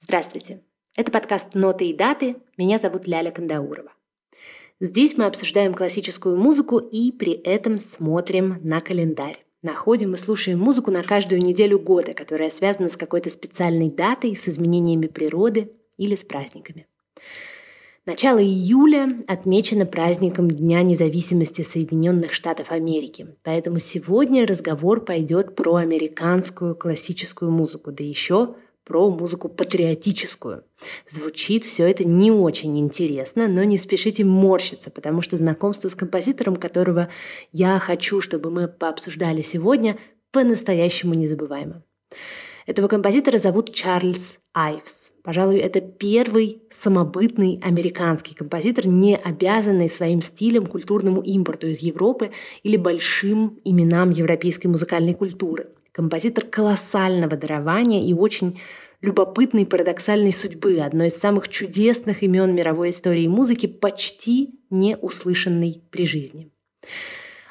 Здравствуйте! Это подкаст «Ноты и даты». Меня зовут Ляля Кандаурова. Здесь мы обсуждаем классическую музыку и при этом смотрим на календарь. Находим и слушаем музыку на каждую неделю года, которая связана с какой-то специальной датой, с изменениями природы или с праздниками. Начало июля отмечено праздником Дня независимости Соединенных Штатов Америки. Поэтому сегодня разговор пойдет про американскую классическую музыку, да еще про музыку патриотическую. Звучит все это не очень интересно, но не спешите морщиться, потому что знакомство с композитором, которого я хочу, чтобы мы пообсуждали сегодня, по-настоящему незабываемо. Этого композитора зовут Чарльз Айвс. Пожалуй, это первый самобытный американский композитор, не обязанный своим стилем культурному импорту из Европы или большим именам европейской музыкальной культуры. Композитор колоссального дарования и очень любопытной парадоксальной судьбы, одно из самых чудесных имен мировой истории музыки, почти не услышанной при жизни.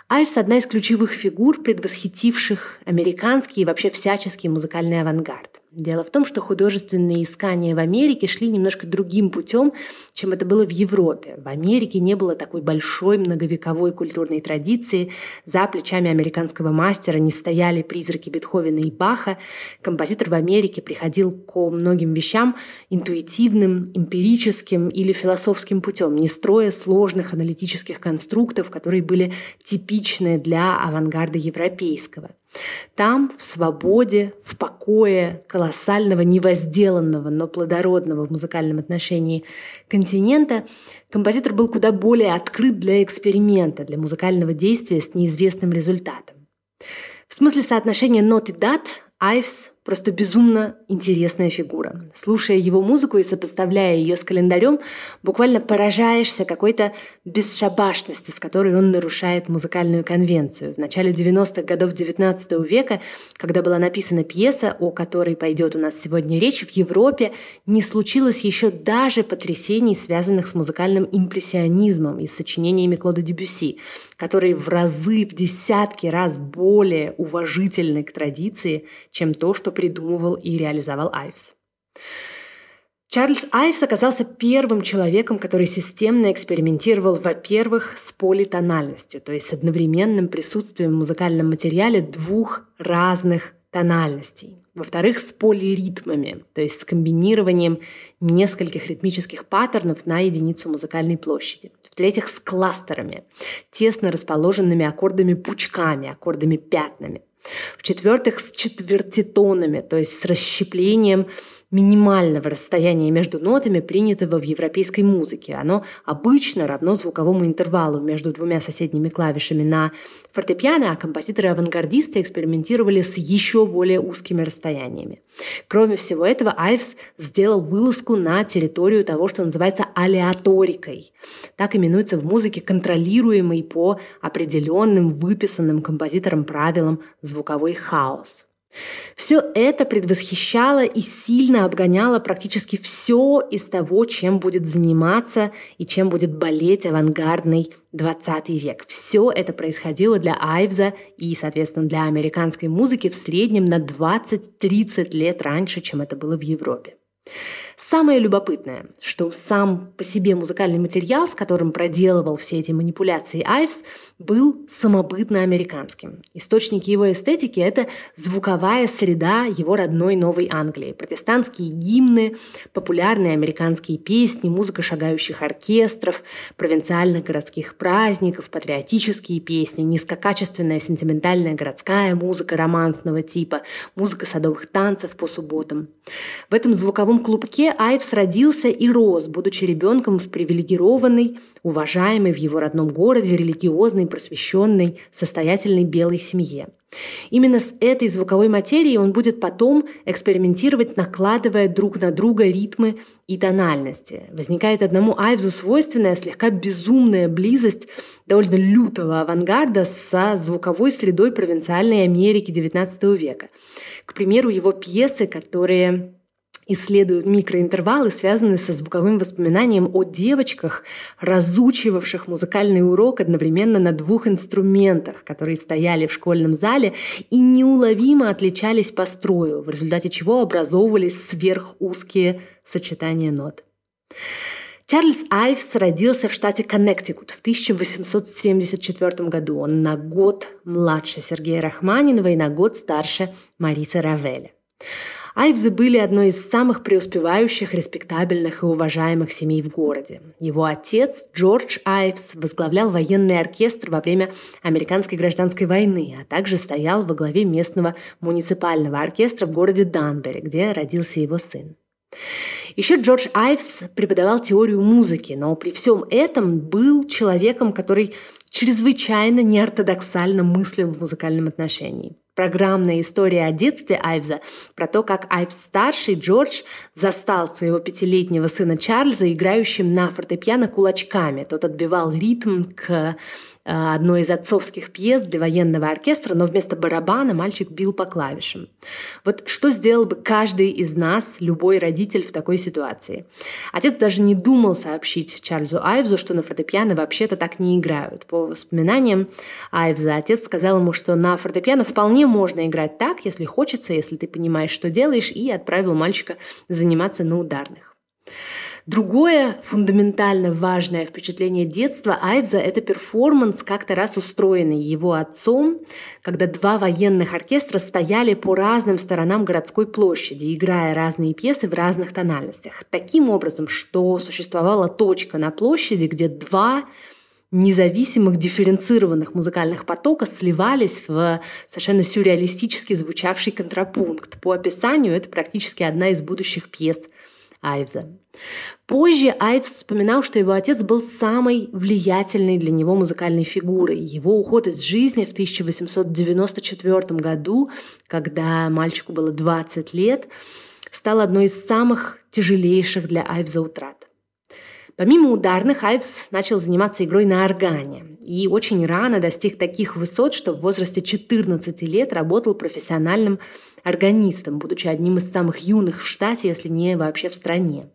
Айвс – одна из ключевых фигур, предвосхитивших американский и вообще всяческий музыкальный авангард. Дело в том, что художественные искания в Америке шли немножко другим путем, чем это было в Европе. В Америке не было такой большой многовековой культурной традиции. За плечами американского мастера не стояли призраки Бетховена и Баха. Композитор в Америке приходил к многим вещам интуитивным, эмпирическим или философским путем, не строя сложных аналитических конструктов, которые были типичны для авангарда европейского. Там, в свободе, в покое колоссального, невозделанного, но плодородного в музыкальном отношении континента, композитор был куда более открыт для эксперимента, для музыкального действия с неизвестным результатом. В смысле соотношения нот и дат Айвс просто безумно интересная фигура. Слушая его музыку и сопоставляя ее с календарем, буквально поражаешься какой-то бесшабашности, с которой он нарушает музыкальную конвенцию. В начале 90-х годов XIX века, когда была написана пьеса, о которой пойдет у нас сегодня речь, в Европе не случилось еще даже потрясений, связанных с музыкальным импрессионизмом и сочинениями Клода Дебюсси, которые в разы, в десятки раз более уважительны к традиции, чем то, что придумывал и реализовал Айвс. Чарльз Айвс оказался первым человеком, который системно экспериментировал, во-первых, с политональностью, то есть с одновременным присутствием в музыкальном материале двух разных тональностей. Во-вторых, с полиритмами, то есть с комбинированием нескольких ритмических паттернов на единицу музыкальной площади. В-третьих, с кластерами, тесно расположенными аккордами-пучками, аккордами-пятнами. В-четвертых, с четвертитонами, то есть с расщеплением минимального расстояния между нотами, принятого в европейской музыке. Оно обычно равно звуковому интервалу между двумя соседними клавишами на фортепиано, а композиторы-авангардисты экспериментировали с еще более узкими расстояниями. Кроме всего этого, Айвс сделал вылазку на территорию того, что называется алеаторикой. Так именуется в музыке контролируемый по определенным выписанным композитором правилам звуковой хаос. Все это предвосхищало и сильно обгоняло практически все из того, чем будет заниматься и чем будет болеть авангардный 20 век. Все это происходило для Айвза и, соответственно, для американской музыки в среднем на 20-30 лет раньше, чем это было в Европе. Самое любопытное, что сам по себе музыкальный материал, с которым проделывал все эти манипуляции Айвс, был самобытно американским. Источники его эстетики – это звуковая среда его родной Новой Англии. Протестантские гимны, популярные американские песни, музыка шагающих оркестров, провинциальных городских праздников, патриотические песни, низкокачественная сентиментальная городская музыка романсного типа, музыка садовых танцев по субботам. В этом звуковом клубке Айвс родился и рос, будучи ребенком в привилегированной, уважаемой в его родном городе, религиозной, просвещенной, состоятельной белой семье. Именно с этой звуковой материей он будет потом экспериментировать, накладывая друг на друга ритмы и тональности. Возникает одному Айвзу свойственная слегка безумная близость довольно лютого авангарда со звуковой средой провинциальной Америки XIX века. К примеру, его пьесы, которые исследуют микроинтервалы, связанные со звуковым воспоминанием о девочках, разучивавших музыкальный урок одновременно на двух инструментах, которые стояли в школьном зале и неуловимо отличались по строю, в результате чего образовывались сверхузкие сочетания нот. Чарльз Айвс родился в штате Коннектикут в 1874 году. Он на год младше Сергея Рахманинова и на год старше Марисы Равеля. Айвзы были одной из самых преуспевающих, респектабельных и уважаемых семей в городе. Его отец, Джордж Айвс, возглавлял военный оркестр во время Американской гражданской войны, а также стоял во главе местного муниципального оркестра в городе Данбери, где родился его сын. Еще Джордж Айвс преподавал теорию музыки, но при всем этом был человеком, который чрезвычайно неортодоксально мыслил в музыкальном отношении программная история о детстве Айвза, про то, как Айвз-старший Джордж застал своего пятилетнего сына Чарльза, играющим на фортепиано кулачками. Тот отбивал ритм к одной из отцовских пьес для военного оркестра, но вместо барабана мальчик бил по клавишам. Вот что сделал бы каждый из нас, любой родитель в такой ситуации? Отец даже не думал сообщить Чарльзу Айвзу, что на фортепиано вообще-то так не играют. По воспоминаниям Айвза, отец сказал ему, что на фортепиано вполне можно играть так, если хочется, если ты понимаешь, что делаешь, и отправил мальчика заниматься на ударных. Другое фундаментально важное впечатление детства Айвза – это перформанс, как-то раз устроенный его отцом, когда два военных оркестра стояли по разным сторонам городской площади, играя разные пьесы в разных тональностях. Таким образом, что существовала точка на площади, где два независимых дифференцированных музыкальных потока сливались в совершенно сюрреалистически звучавший контрапункт. По описанию это практически одна из будущих пьес Айвза. Позже Айвс вспоминал, что его отец был самой влиятельной для него музыкальной фигурой. Его уход из жизни в 1894 году, когда мальчику было 20 лет, стал одной из самых тяжелейших для Айвза утрат. Помимо ударных, Айвс начал заниматься игрой на органе и очень рано достиг таких высот, что в возрасте 14 лет работал профессиональным органистом, будучи одним из самых юных в штате, если не вообще в стране.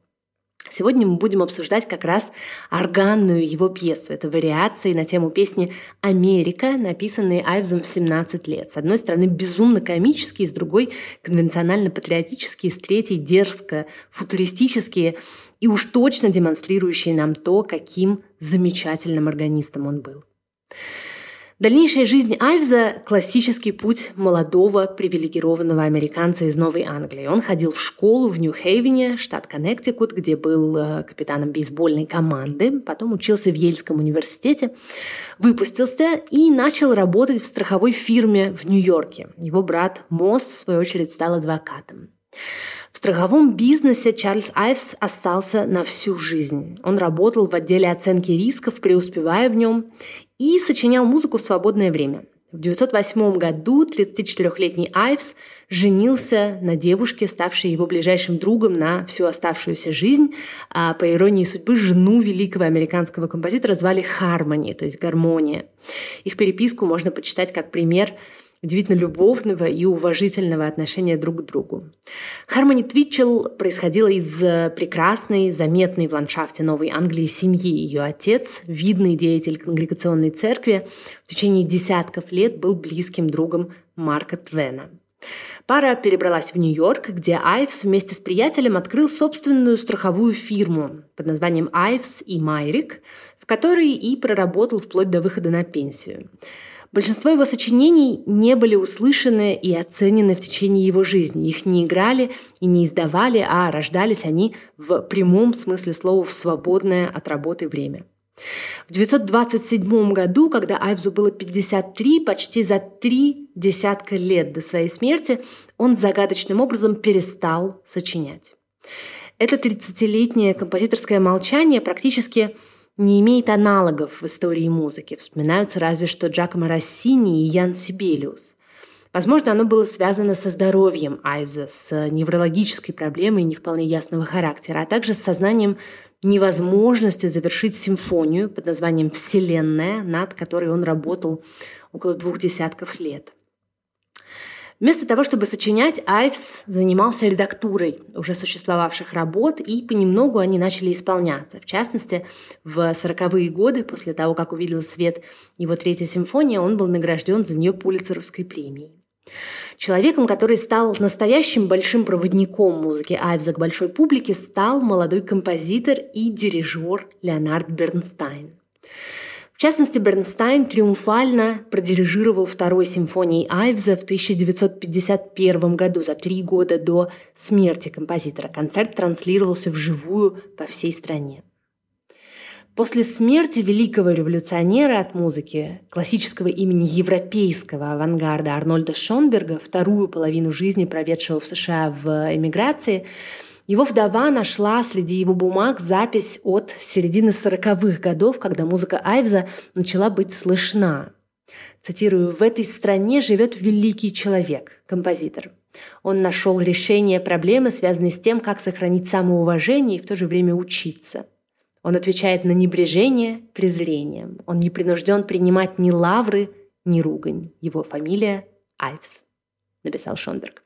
Сегодня мы будем обсуждать как раз органную его пьесу. Это вариации на тему песни «Америка», написанные Айвзом в 17 лет. С одной стороны, безумно комические, с другой – конвенционально-патриотические, с третьей – дерзко футуристические и уж точно демонстрирующие нам то, каким замечательным органистом он был. Дальнейшая жизнь Айвза – классический путь молодого привилегированного американца из Новой Англии. Он ходил в школу в Нью-Хейвене, штат Коннектикут, где был э, капитаном бейсбольной команды, потом учился в Ельском университете, выпустился и начал работать в страховой фирме в Нью-Йорке. Его брат Мосс, в свою очередь, стал адвокатом. В страховом бизнесе Чарльз Айвс остался на всю жизнь. Он работал в отделе оценки рисков, преуспевая в нем, и сочинял музыку в свободное время. В 1908 году 34-летний Айвс женился на девушке, ставшей его ближайшим другом на всю оставшуюся жизнь. А по иронии судьбы, жену великого американского композитора звали Хармони, то есть гармония. Их переписку можно почитать как пример удивительно любовного и уважительного отношения друг к другу. Хармони Твитчелл происходила из э, прекрасной, заметной в ландшафте Новой Англии семьи. Ее отец, видный деятель конгрегационной церкви, в течение десятков лет был близким другом Марка Твена. Пара перебралась в Нью-Йорк, где Айвс вместе с приятелем открыл собственную страховую фирму под названием Айвс и Майрик, в которой и проработал вплоть до выхода на пенсию. Большинство его сочинений не были услышаны и оценены в течение его жизни. Их не играли и не издавали, а рождались они в прямом смысле слова в свободное от работы время. В 927 году, когда Айвзу было 53, почти за три десятка лет до своей смерти, он загадочным образом перестал сочинять. Это 30-летнее композиторское молчание практически не имеет аналогов в истории музыки. Вспоминаются разве что Джакомо Россини и Ян Сибелиус. Возможно, оно было связано со здоровьем Айвза, с неврологической проблемой не вполне ясного характера, а также с сознанием невозможности завершить симфонию под названием «Вселенная», над которой он работал около двух десятков лет. Вместо того, чтобы сочинять, Айвс занимался редактурой уже существовавших работ, и понемногу они начали исполняться. В частности, в 40-е годы, после того, как увидел свет его третья симфония, он был награжден за нее Пулицеровской премией. Человеком, который стал настоящим большим проводником музыки Айвза к большой публике, стал молодой композитор и дирижер Леонард Бернстайн. В частности, Бернстайн триумфально продирижировал второй симфонии Айвза в 1951 году, за три года до смерти композитора. Концерт транслировался вживую по всей стране. После смерти великого революционера от музыки, классического имени европейского авангарда Арнольда Шонберга, вторую половину жизни проведшего в США в эмиграции, его вдова нашла среди его бумаг запись от середины сороковых годов, когда музыка Айвза начала быть слышна. Цитирую, «В этой стране живет великий человек, композитор. Он нашел решение проблемы, связанной с тем, как сохранить самоуважение и в то же время учиться. Он отвечает на небрежение презрением. Он не принужден принимать ни лавры, ни ругань. Его фамилия Айвс, написал Шонберг.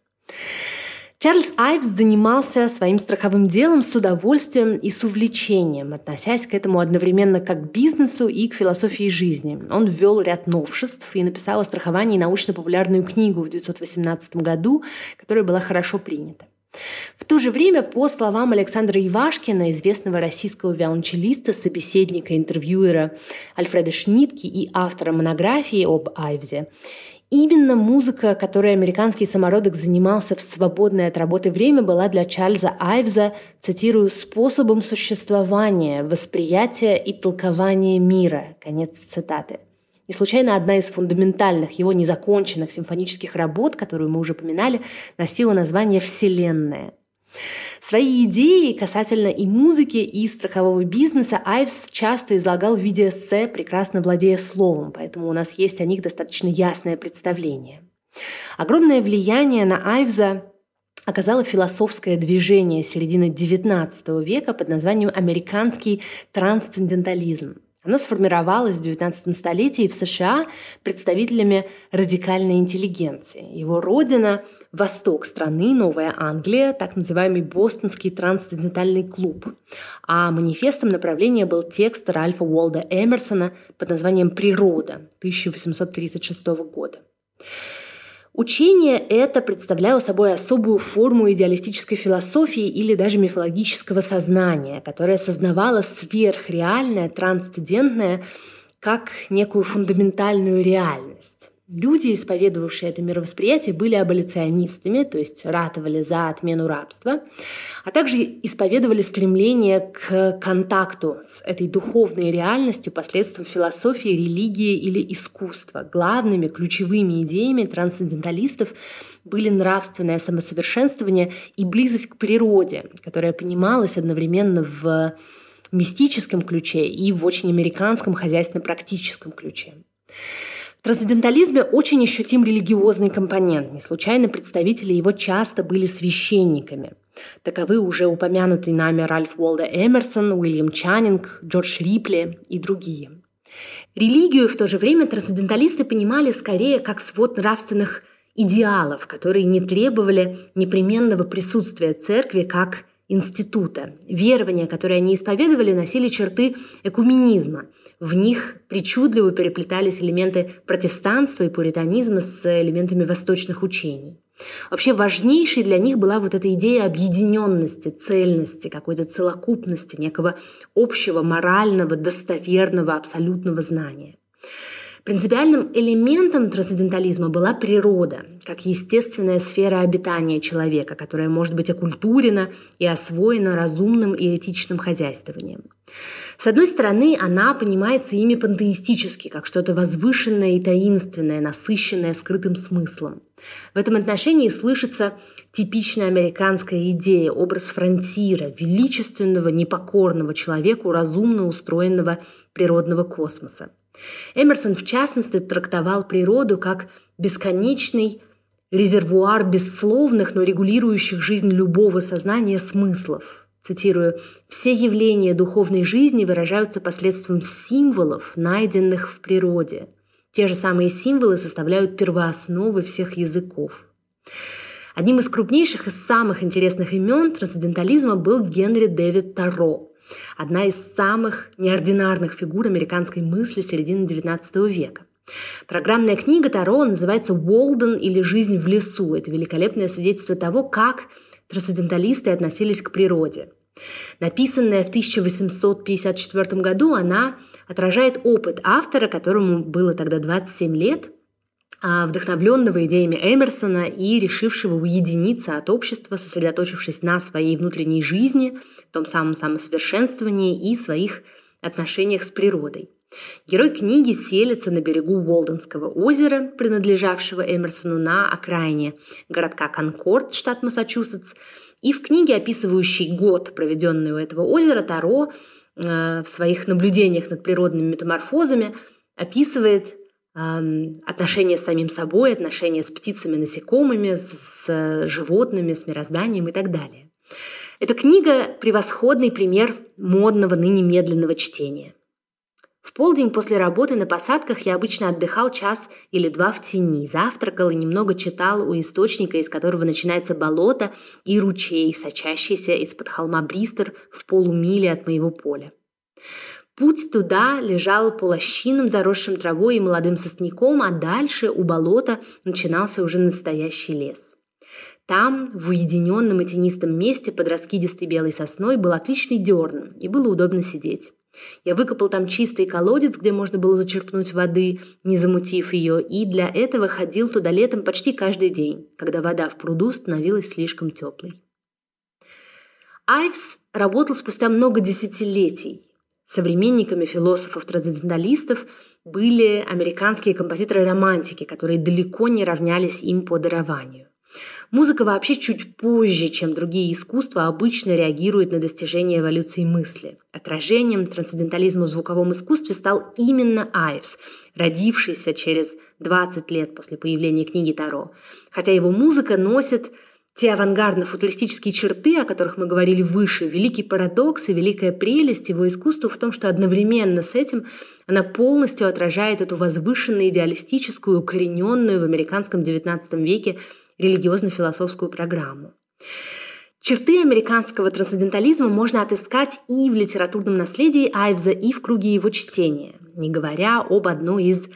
Чарльз Айвс занимался своим страховым делом с удовольствием и с увлечением, относясь к этому одновременно как к бизнесу и к философии жизни. Он ввел ряд новшеств и написал о страховании научно-популярную книгу в 1918 году, которая была хорошо принята. В то же время, по словам Александра Ивашкина, известного российского виолончелиста, собеседника, интервьюера Альфреда Шнитки и автора монографии об Айвзе, Именно музыка, которой американский самородок занимался в свободное от работы время, была для Чарльза Айвза, цитирую, «способом существования, восприятия и толкования мира». Конец цитаты. Не случайно одна из фундаментальных его незаконченных симфонических работ, которую мы уже поминали, носила название «Вселенная». Свои идеи касательно и музыки, и страхового бизнеса Айвс часто излагал в виде эссе, прекрасно владея словом, поэтому у нас есть о них достаточно ясное представление. Огромное влияние на Айвза оказало философское движение середины XIX века под названием «Американский трансцендентализм». Оно сформировалось в XIX столетии в США представителями радикальной интеллигенции. Его родина – восток страны, Новая Англия, так называемый Бостонский трансцендентальный клуб. А манифестом направления был текст Ральфа Уолда Эмерсона под названием «Природа» 1836 года. Учение это представляло собой особую форму идеалистической философии или даже мифологического сознания, которое осознавало сверхреальное, трансцендентное как некую фундаментальную реальность. Люди, исповедовавшие это мировосприятие, были аболиционистами, то есть ратовали за отмену рабства, а также исповедовали стремление к контакту с этой духовной реальностью посредством философии, религии или искусства. Главными ключевыми идеями трансценденталистов были нравственное самосовершенствование и близость к природе, которая понималась одновременно в мистическом ключе и в очень американском хозяйственно-практическом ключе. Трансцендентализме очень ощутим религиозный компонент. Не случайно представители его часто были священниками. Таковы уже упомянутый нами Ральф Уолда Эмерсон, Уильям Чаннинг, Джордж Рипли и другие. Религию в то же время трансценденталисты понимали скорее как свод нравственных идеалов, которые не требовали непременного присутствия церкви как института. Верования, которые они исповедовали, носили черты экуменизма. В них причудливо переплетались элементы протестанства и пуританизма с элементами восточных учений. Вообще важнейшей для них была вот эта идея объединенности, цельности, какой-то целокупности, некого общего морального, достоверного, абсолютного знания. Принципиальным элементом трансцендентализма была природа, как естественная сфера обитания человека, которая может быть окультурена и освоена разумным и этичным хозяйствованием. С одной стороны, она понимается ими пантеистически, как что-то возвышенное и таинственное, насыщенное скрытым смыслом. В этом отношении слышится типичная американская идея, образ фронтира, величественного, непокорного человеку, разумно устроенного природного космоса. Эмерсон, в частности, трактовал природу как бесконечный резервуар бессловных, но регулирующих жизнь любого сознания смыслов. Цитирую, «Все явления духовной жизни выражаются посредством символов, найденных в природе. Те же самые символы составляют первоосновы всех языков». Одним из крупнейших и самых интересных имен трансцендентализма был Генри Дэвид Таро, одна из самых неординарных фигур американской мысли середины XIX века. Программная книга Таро называется «Уолден» или «Жизнь в лесу». Это великолепное свидетельство того, как трансценденталисты относились к природе. Написанная в 1854 году, она отражает опыт автора, которому было тогда 27 лет, вдохновленного идеями Эмерсона и решившего уединиться от общества, сосредоточившись на своей внутренней жизни, том самом самосовершенствовании и своих отношениях с природой. Герой книги селится на берегу Уолденского озера, принадлежавшего Эмерсону на окраине городка Конкорд, штат Массачусетс. И в книге, описывающей год, проведенный у этого озера, Таро э, в своих наблюдениях над природными метаморфозами описывает отношения с самим собой, отношения с птицами, насекомыми, с, животными, с мирозданием и так далее. Эта книга – превосходный пример модного ныне медленного чтения – в полдень после работы на посадках я обычно отдыхал час или два в тени, завтракал и немного читал у источника, из которого начинается болото и ручей, сочащийся из-под холма Бристер в полумиле от моего поля. Путь туда лежал по лощинам, заросшим травой и молодым сосняком, а дальше у болота начинался уже настоящий лес. Там, в уединенном и тенистом месте под раскидистой белой сосной, был отличный дерн, и было удобно сидеть. Я выкопал там чистый колодец, где можно было зачерпнуть воды, не замутив ее, и для этого ходил туда летом почти каждый день, когда вода в пруду становилась слишком теплой. Айвс работал спустя много десятилетий. Современниками философов-трансценденталистов были американские композиторы-романтики, которые далеко не равнялись им по дарованию. Музыка вообще чуть позже, чем другие искусства, обычно реагирует на достижение эволюции мысли. Отражением трансцендентализма в звуковом искусстве стал именно Айвс, родившийся через 20 лет после появления книги Таро. Хотя его музыка носит те авангардно-футуристические черты, о которых мы говорили выше, великий парадокс и великая прелесть его искусства в том, что одновременно с этим она полностью отражает эту возвышенно-идеалистическую, укорененную в американском XIX веке религиозно-философскую программу. Черты американского трансцендентализма можно отыскать и в литературном наследии Айвза, и в круге его чтения, не говоря об одной из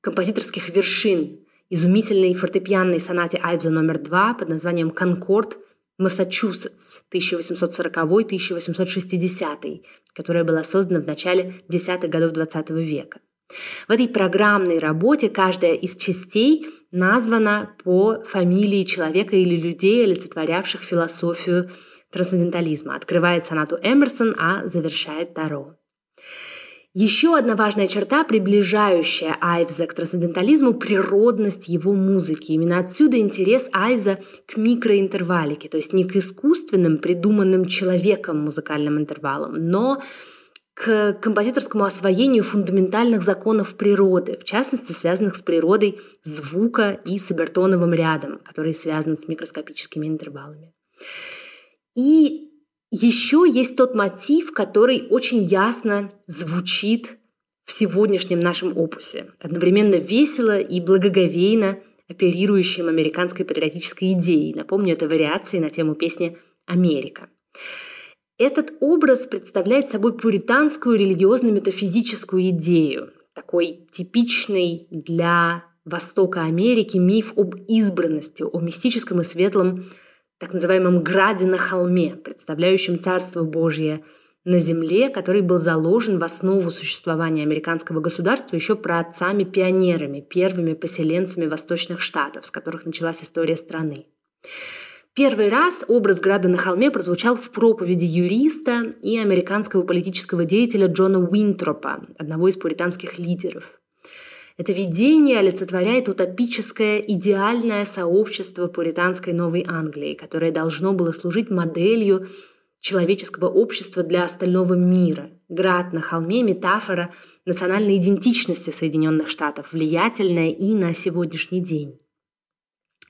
композиторских вершин изумительной фортепианной сонате Айвза номер два под названием «Конкорд», Массачусетс 1840-1860, которая была создана в начале десятых годов XX века. В этой программной работе каждая из частей названа по фамилии человека или людей, олицетворявших философию трансцендентализма. Открывает сонату Эмерсон, а завершает Таро. Еще одна важная черта, приближающая Айвза к трансцендентализму – природность его музыки. Именно отсюда интерес Айвза к микроинтервалике, то есть не к искусственным, придуманным человеком музыкальным интервалам, но к композиторскому освоению фундаментальных законов природы, в частности, связанных с природой звука и с обертоновым рядом, который связан с микроскопическими интервалами. И еще есть тот мотив, который очень ясно звучит в сегодняшнем нашем опусе, одновременно весело и благоговейно оперирующим американской патриотической идеей. Напомню, это вариации на тему песни «Америка». Этот образ представляет собой пуританскую религиозно-метафизическую идею, такой типичный для Востока Америки миф об избранности, о мистическом и светлом так называемом граде на холме, представляющем Царство Божье на земле, который был заложен в основу существования американского государства еще праотцами-пионерами, первыми поселенцами восточных штатов, с которых началась история страны. Первый раз образ града на холме прозвучал в проповеди юриста и американского политического деятеля Джона Уинтропа, одного из пуританских лидеров. Это видение олицетворяет утопическое, идеальное сообщество пуританской Новой Англии, которое должно было служить моделью человеческого общества для остального мира. Град на холме – метафора национальной идентичности Соединенных Штатов, влиятельная и на сегодняшний день.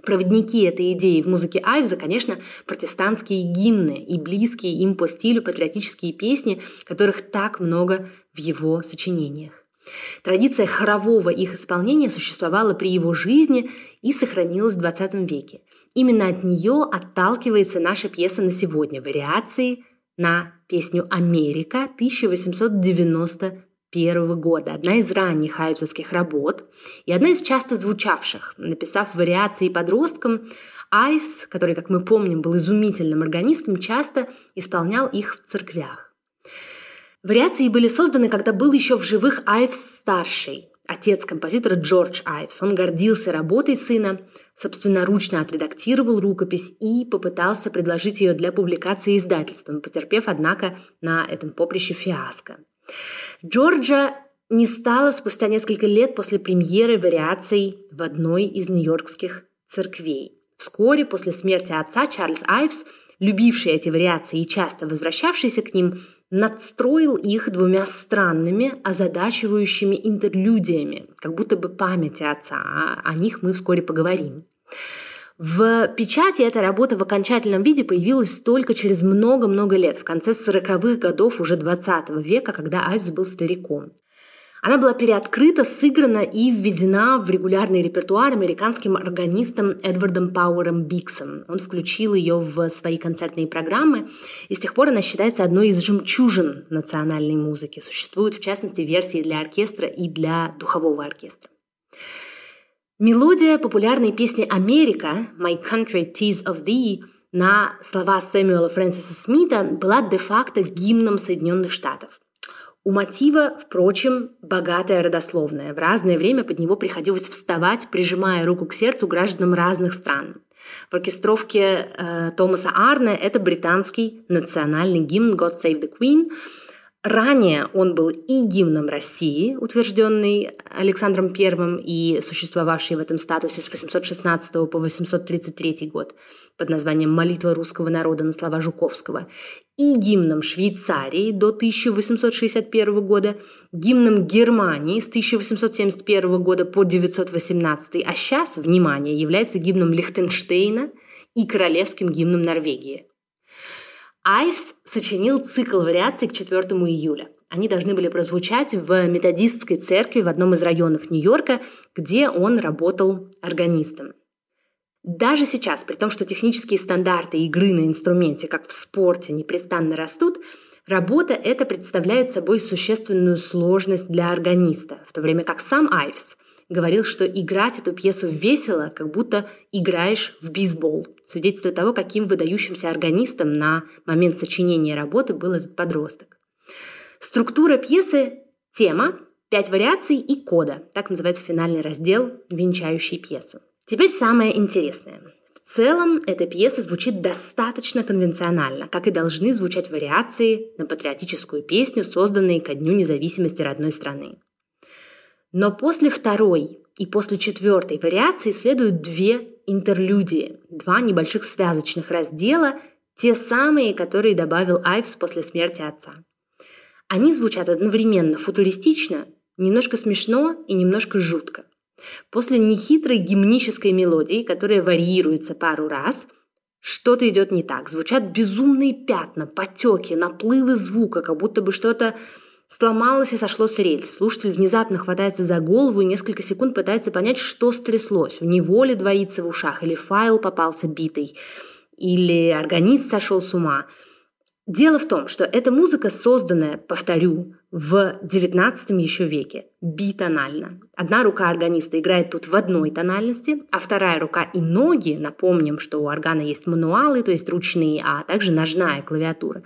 Проводники этой идеи в музыке Айвза, конечно, протестантские гимны и близкие им по стилю патриотические песни, которых так много в его сочинениях. Традиция хорового их исполнения существовала при его жизни и сохранилась в XX веке. Именно от нее отталкивается наша пьеса на сегодня – вариации на песню «Америка» 1891 года. Одна из ранних хайвзовских работ и одна из часто звучавших. Написав вариации подросткам, Айвс, который, как мы помним, был изумительным органистом, часто исполнял их в церквях. Вариации были созданы, когда был еще в живых Айвс-старший, отец композитора Джордж Айвс. Он гордился работой сына, собственноручно отредактировал рукопись и попытался предложить ее для публикации издательством, потерпев, однако, на этом поприще фиаско. Джорджа не стало спустя несколько лет после премьеры вариаций в одной из нью-йоркских церквей. Вскоре после смерти отца Чарльз Айвс, любивший эти вариации и часто возвращавшийся к ним, надстроил их двумя странными, озадачивающими интерлюдиями, как будто бы памяти отца, а о них мы вскоре поговорим. В печати эта работа в окончательном виде появилась только через много-много лет, в конце 40-х годов уже 20 века, когда Айвс был стариком. Она была переоткрыта, сыграна и введена в регулярный репертуар американским органистом Эдвардом Пауэром Биксом. Он включил ее в свои концертные программы, и с тех пор она считается одной из жемчужин национальной музыки. Существуют, в частности, версии для оркестра и для духового оркестра. Мелодия популярной песни «Америка» «My Country Tis of Thee» на слова Сэмюэла Фрэнсиса Смита была де-факто гимном Соединенных Штатов – у мотива, впрочем, богатая родословная. В разное время под него приходилось вставать, прижимая руку к сердцу гражданам разных стран. В оркестровке э, Томаса Арне это британский национальный гимн «God Save the Queen», Ранее он был и гимном России, утвержденный Александром I и существовавший в этом статусе с 816 по 833 год под названием «Молитва русского народа» на слова Жуковского, и гимном Швейцарии до 1861 года, гимном Германии с 1871 года по 918, а сейчас, внимание, является гимном Лихтенштейна и королевским гимном Норвегии. Айвс сочинил цикл вариаций к 4 июля. Они должны были прозвучать в методистской церкви в одном из районов Нью-Йорка, где он работал органистом. Даже сейчас, при том, что технические стандарты игры на инструменте, как в спорте, непрестанно растут, работа эта представляет собой существенную сложность для органиста, в то время как сам Айвс говорил, что играть эту пьесу весело, как будто играешь в бейсбол. Свидетельство того, каким выдающимся органистом на момент сочинения работы был этот подросток. Структура пьесы – тема, пять вариаций и кода. Так называется финальный раздел, венчающий пьесу. Теперь самое интересное. В целом, эта пьеса звучит достаточно конвенционально, как и должны звучать вариации на патриотическую песню, созданные ко Дню независимости родной страны. Но после второй и после четвертой вариации следуют две интерлюдии, два небольших связочных раздела, те самые, которые добавил Айвс после смерти отца. Они звучат одновременно футуристично, немножко смешно и немножко жутко – После нехитрой гимнической мелодии, которая варьируется пару раз, что-то идет не так. Звучат безумные пятна, потеки, наплывы звука, как будто бы что-то сломалось и сошло с рельс. Слушатель внезапно хватается за голову и несколько секунд пытается понять, что стряслось. У него ли двоится в ушах, или файл попался битый, или органист сошел с ума – Дело в том, что эта музыка, созданная, повторю, в XIX еще веке, битонально. Одна рука органиста играет тут в одной тональности, а вторая рука и ноги, напомним, что у органа есть мануалы, то есть ручные, а также ножная клавиатура.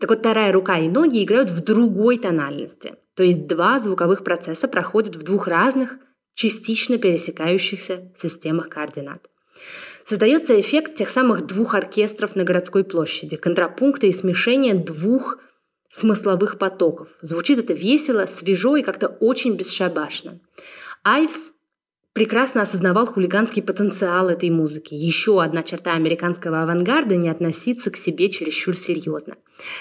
Так вот, вторая рука и ноги играют в другой тональности. То есть два звуковых процесса проходят в двух разных, частично пересекающихся системах координат. Создается эффект тех самых двух оркестров на городской площади, контрапункта и смешения двух смысловых потоков. Звучит это весело, свежо и как-то очень бесшабашно. Айвс прекрасно осознавал хулиганский потенциал этой музыки. Еще одна черта американского авангарда – не относиться к себе чересчур серьезно.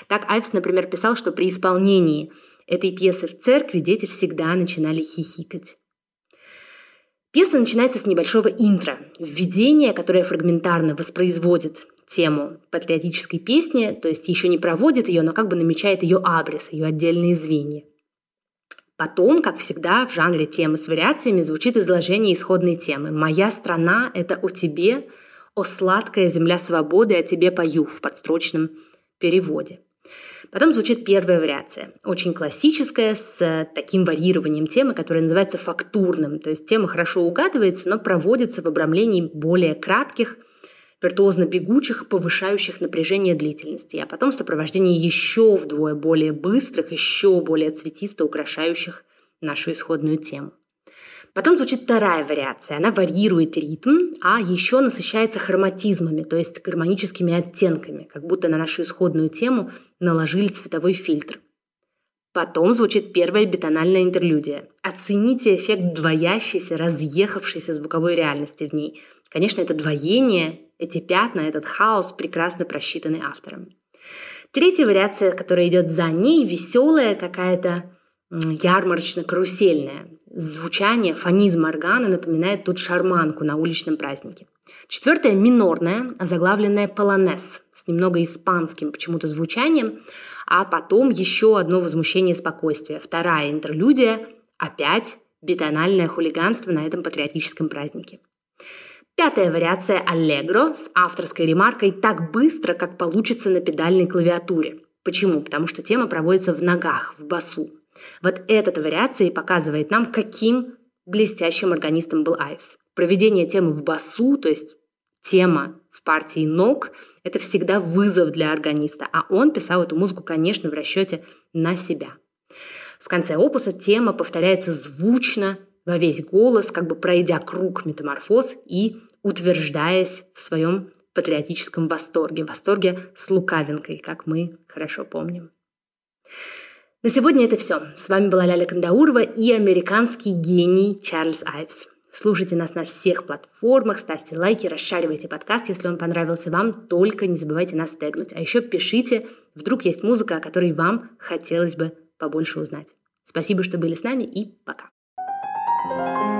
Так Айвс, например, писал, что при исполнении этой пьесы в церкви дети всегда начинали хихикать. Пьеса начинается с небольшого интро, введения, которое фрагментарно воспроизводит тему патриотической песни, то есть еще не проводит ее, но как бы намечает ее абрис, ее отдельные звенья. Потом, как всегда, в жанре темы с вариациями звучит изложение исходной темы. «Моя страна – это о тебе, о сладкая земля свободы, о тебе пою» в подстрочном переводе. Потом звучит первая вариация, очень классическая, с таким варьированием темы, которое называется фактурным. То есть тема хорошо угадывается, но проводится в обрамлении более кратких – виртуозно бегучих, повышающих напряжение длительности, а потом в сопровождении еще вдвое более быстрых, еще более цветисто украшающих нашу исходную тему. Потом звучит вторая вариация. Она варьирует ритм, а еще насыщается хроматизмами, то есть гармоническими оттенками, как будто на нашу исходную тему наложили цветовой фильтр. Потом звучит первая бетональная интерлюдия. Оцените эффект двоящейся, разъехавшейся звуковой реальности в ней. Конечно, это двоение эти пятна, этот хаос прекрасно просчитаны автором. Третья вариация, которая идет за ней, веселая, какая-то ярмарочно-карусельная. Звучание, фонизм органа напоминает тут шарманку на уличном празднике. Четвертая – минорная, озаглавленная полонез, с немного испанским почему-то звучанием, а потом еще одно возмущение спокойствия. Вторая интерлюдия – опять бетональное хулиганство на этом патриотическом празднике. Пятая вариация аллегро с авторской ремаркой «так быстро, как получится на педальной клавиатуре». Почему? Потому что тема проводится в ногах, в басу. Вот эта вариация и показывает нам, каким блестящим органистом был Айвс. Проведение темы в басу, то есть тема в партии ног, это всегда вызов для органиста, а он писал эту музыку, конечно, в расчете на себя. В конце опуса тема повторяется звучно, во весь голос, как бы пройдя круг метаморфоз и утверждаясь в своем патриотическом восторге, восторге с лукавинкой, как мы хорошо помним. На сегодня это все. С вами была Ляля Кандаурова и американский гений Чарльз Айвс. Слушайте нас на всех платформах, ставьте лайки, расшаривайте подкаст, если он понравился вам, только не забывайте нас тегнуть. А еще пишите, вдруг есть музыка, о которой вам хотелось бы побольше узнать. Спасибо, что были с нами и пока. Thank you